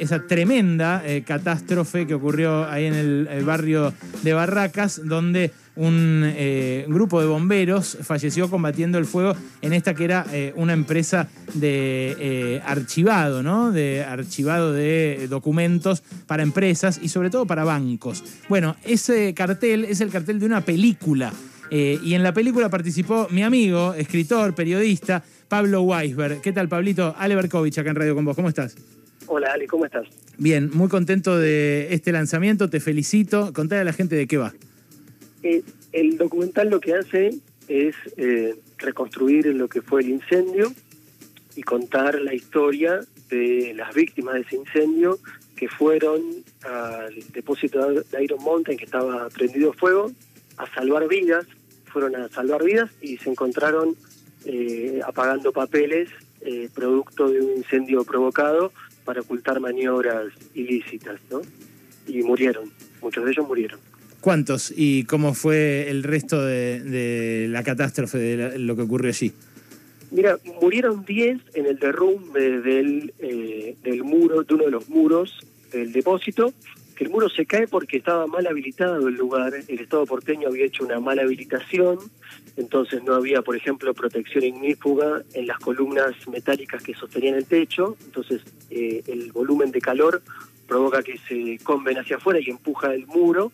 esa tremenda eh, catástrofe que ocurrió ahí en el, barrio de Barracas, donde un eh, grupo de bomberos falleció combatiendo el fuego en esta que era eh, una empresa de archivado, ¿no? De archivado de documentos para empresas y sobre todo para bancos. Bueno, ese cartel es el cartel de una película. y en la película participó mi amigo, escritor, periodista, Pablo Weisberg. ¿Qué tal, Pablito? Ale Berkovich, acá en Radio con vos. ¿Cómo estás? Hola Ali, ¿cómo estás? Bien, muy contento de este lanzamiento, te felicito. Contale a la gente de qué va. Eh, el documental lo que hace es eh, reconstruir lo que fue el incendio y contar la historia de las víctimas de ese incendio que fueron al depósito de Iron Mountain que estaba prendido fuego a salvar vidas, fueron a salvar vidas y se encontraron eh, apagando papeles eh, producto de un incendio provocado para ocultar maniobras ilícitas, ¿no? Y murieron, muchos de ellos murieron. ¿Cuántos? ¿Y cómo fue el resto de, de la catástrofe, de la- lo que ocurrió allí? Mira, murieron 10 en el derrumbe del, eh, del muro, de uno de los muros del depósito, el muro se cae porque estaba mal habilitado el lugar, el Estado porteño había hecho una mala habilitación, entonces no había, por ejemplo, protección ignífuga en las columnas metálicas que sostenían el techo, entonces eh, el volumen de calor provoca que se conven hacia afuera y empuja el muro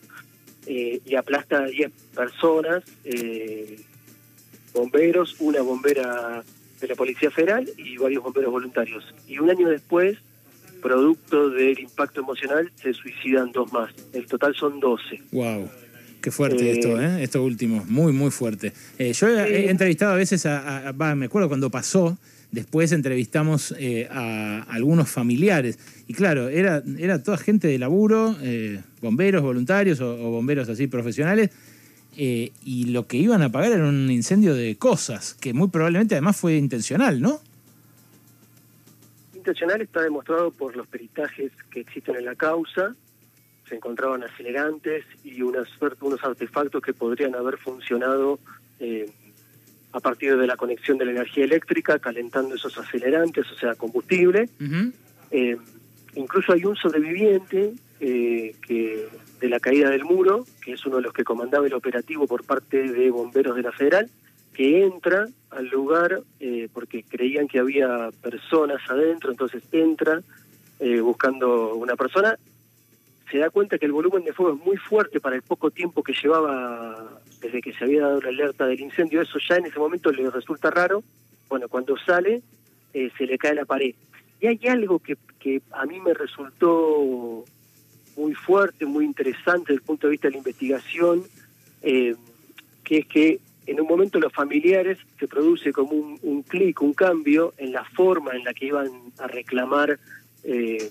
eh, y aplasta a 10 personas, eh, bomberos, una bombera de la Policía Federal y varios bomberos voluntarios. Y un año después, producto del impacto emocional, se suicidan dos más. El total son 12. Wow. Qué fuerte Eh, esto, ¿eh? Esto último, muy, muy fuerte. Eh, yo he, entrevistado a veces a, a- me acuerdo cuando pasó, después entrevistamos eh, a algunos familiares. Y claro, era, era toda gente de laburo, bomberos voluntarios o, o bomberos así profesionales. y lo que iban a apagar era un incendio de cosas, que muy probablemente además fue intencional, ¿no? Intencional está demostrado por los peritajes que existen en la causa. Se encontraban acelerantes y unas, unos artefactos que podrían haber funcionado eh, a partir de la conexión de la energía eléctrica, calentando esos acelerantes, o sea, combustible. Eh, incluso hay un sobreviviente eh, que de la caída del muro, que es uno de los que comandaba el operativo por parte de bomberos de la Federal, que entra al lugar eh, porque creían que había personas adentro, entonces entra eh, buscando una persona, se da cuenta que el volumen de fuego es muy fuerte para el poco tiempo que llevaba desde que se había dado la alerta del incendio, eso ya en ese momento le resulta raro, bueno, cuando sale eh, se le cae la pared. Y hay algo que, que a mí me resultó muy fuerte, muy interesante desde el punto de vista de la investigación, eh, que es que en un momento los familiares se produce como un, un clic, un cambio en la forma en la que iban a reclamar eh,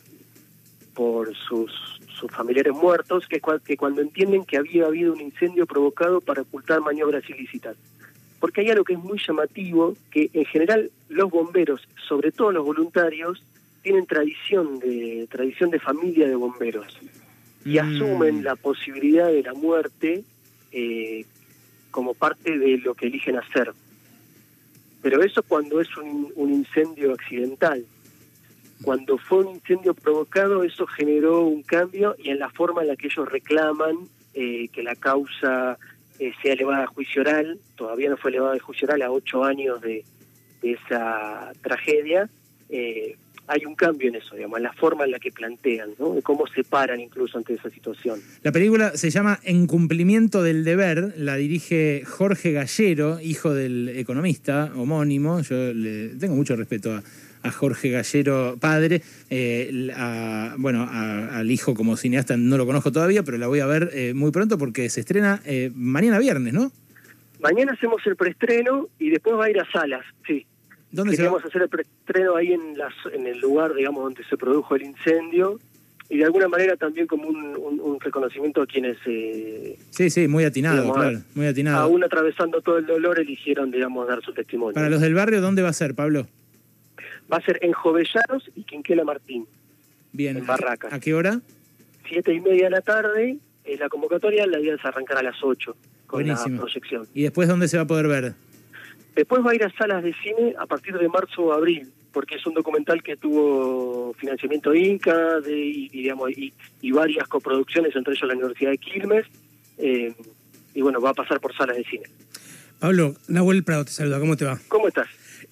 por sus, sus familiares muertos, que, que cuando entienden que había habido un incendio provocado para ocultar maniobras ilícitas. Porque hay algo que es muy llamativo, que en general los bomberos, sobre todo los voluntarios, tienen tradición de tradición de familia de bomberos y Mm. asumen la posibilidad de la muerte eh, como parte de lo que eligen hacer. Pero eso cuando es un, un incendio accidental. Cuando fue un incendio provocado, eso generó un cambio y en la forma en la que ellos reclaman eh, que la causa eh, sea elevada a juicio oral, todavía no fue elevada a juicio oral a ocho años de, de esa tragedia, eh, hay un cambio en eso, digamos, en la forma en la que plantean, ¿no? de cómo se paran incluso ante esa situación. La película se llama En cumplimiento del deber, la dirige Jorge Gallero, hijo del economista homónimo. Yo le tengo mucho respeto a, a Jorge Gallero, padre. Eh, a- bueno, a- al hijo como cineasta no lo conozco todavía, pero la voy a ver eh, muy pronto porque se estrena eh, mañana viernes, ¿no? Mañana hacemos el preestreno y después va a ir a salas, sí. ¿Dónde se? Queríamos hacer el preestreno ahí en, las, en el lugar, digamos, donde se produjo el incendio y de alguna manera también como un, un- un reconocimiento a quienes, eh, Sí, sí, muy atinado, Digamos, claro, muy atinado. aún atravesando todo el dolor, eligieron, digamos, dar su testimonio. Para los del barrio, ¿dónde va a ser, Pablo? Va a ser en Jovellanos y Quinquela Martín, Bien. En ¿a- Barracas. ¿A qué hora? siete y media de la tarde. eh, la convocatoria la idea es arrancar a las 8 con Buenísimo. la proyección. ¿Y después dónde se va a poder ver? Después va a ir a salas de cine a partir de marzo o abril. porque es un documental que tuvo financiamiento Inca de, y, digamos, y, varias coproducciones, entre ellos la Universidad de Quilmes, eh, y bueno, va a pasar por salas de cine. Pablo, Nahuel Prado te saluda, ¿cómo te va? ¿Cómo estás?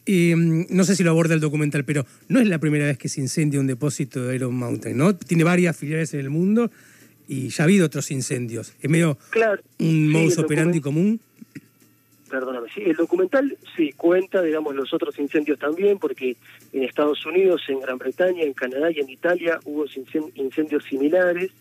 Mm, no sé si lo aborda el documental, pero no es la primera vez que se incendia un depósito de Iron Mountain, ¿no? Tiene varias filiales en el mundo y ya ha habido otros incendios. Es medio claro, un modus operandi común. Perdóname, sí, el documental sí cuenta, digamos, los otros incendios también, porque en Estados Unidos, en Gran Bretaña, en Canadá y en Italia hubo incendios similares.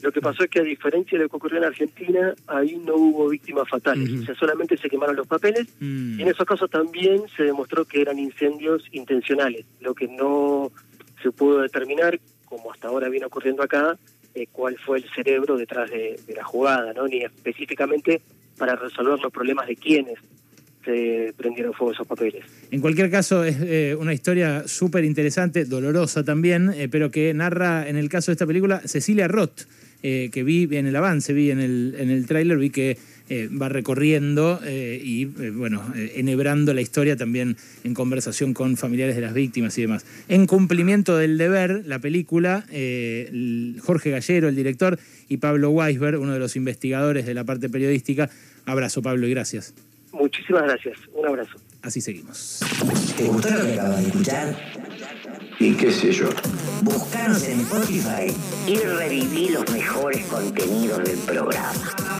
Lo que pasó es que a diferencia de lo que ocurrió en Argentina, ahí no hubo víctimas fatales, o sea, solamente se quemaron los papeles mm. y en esos casos también se demostró que eran incendios intencionales, lo que no se pudo determinar, como hasta ahora viene ocurriendo acá, eh, cuál fue el cerebro detrás de, la jugada, ¿no? ni específicamente para resolver los problemas de quienes se prendieron fuego esos papeles. En cualquier caso, es eh, una historia súper interesante, dolorosa también, eh, pero que narra, en el caso de esta película, Cecilia Roth, eh, que vi en el avance, vi en el, en el tráiler, vi que eh, va recorriendo eh, y, bueno, enhebrando la historia también en conversación con familiares de las víctimas y demás. En cumplimiento del deber, la película, Jorge Gallero, el director, y Pablo Weisberg, uno de los investigadores de la parte periodística. Abrazo, Pablo, y gracias. Muchísimas gracias. Un abrazo. Así seguimos. ¿Te gustó lo que acabas de escuchar? y qué sé yo. Buscanos en Spotify y reviví los mejores contenidos del programa.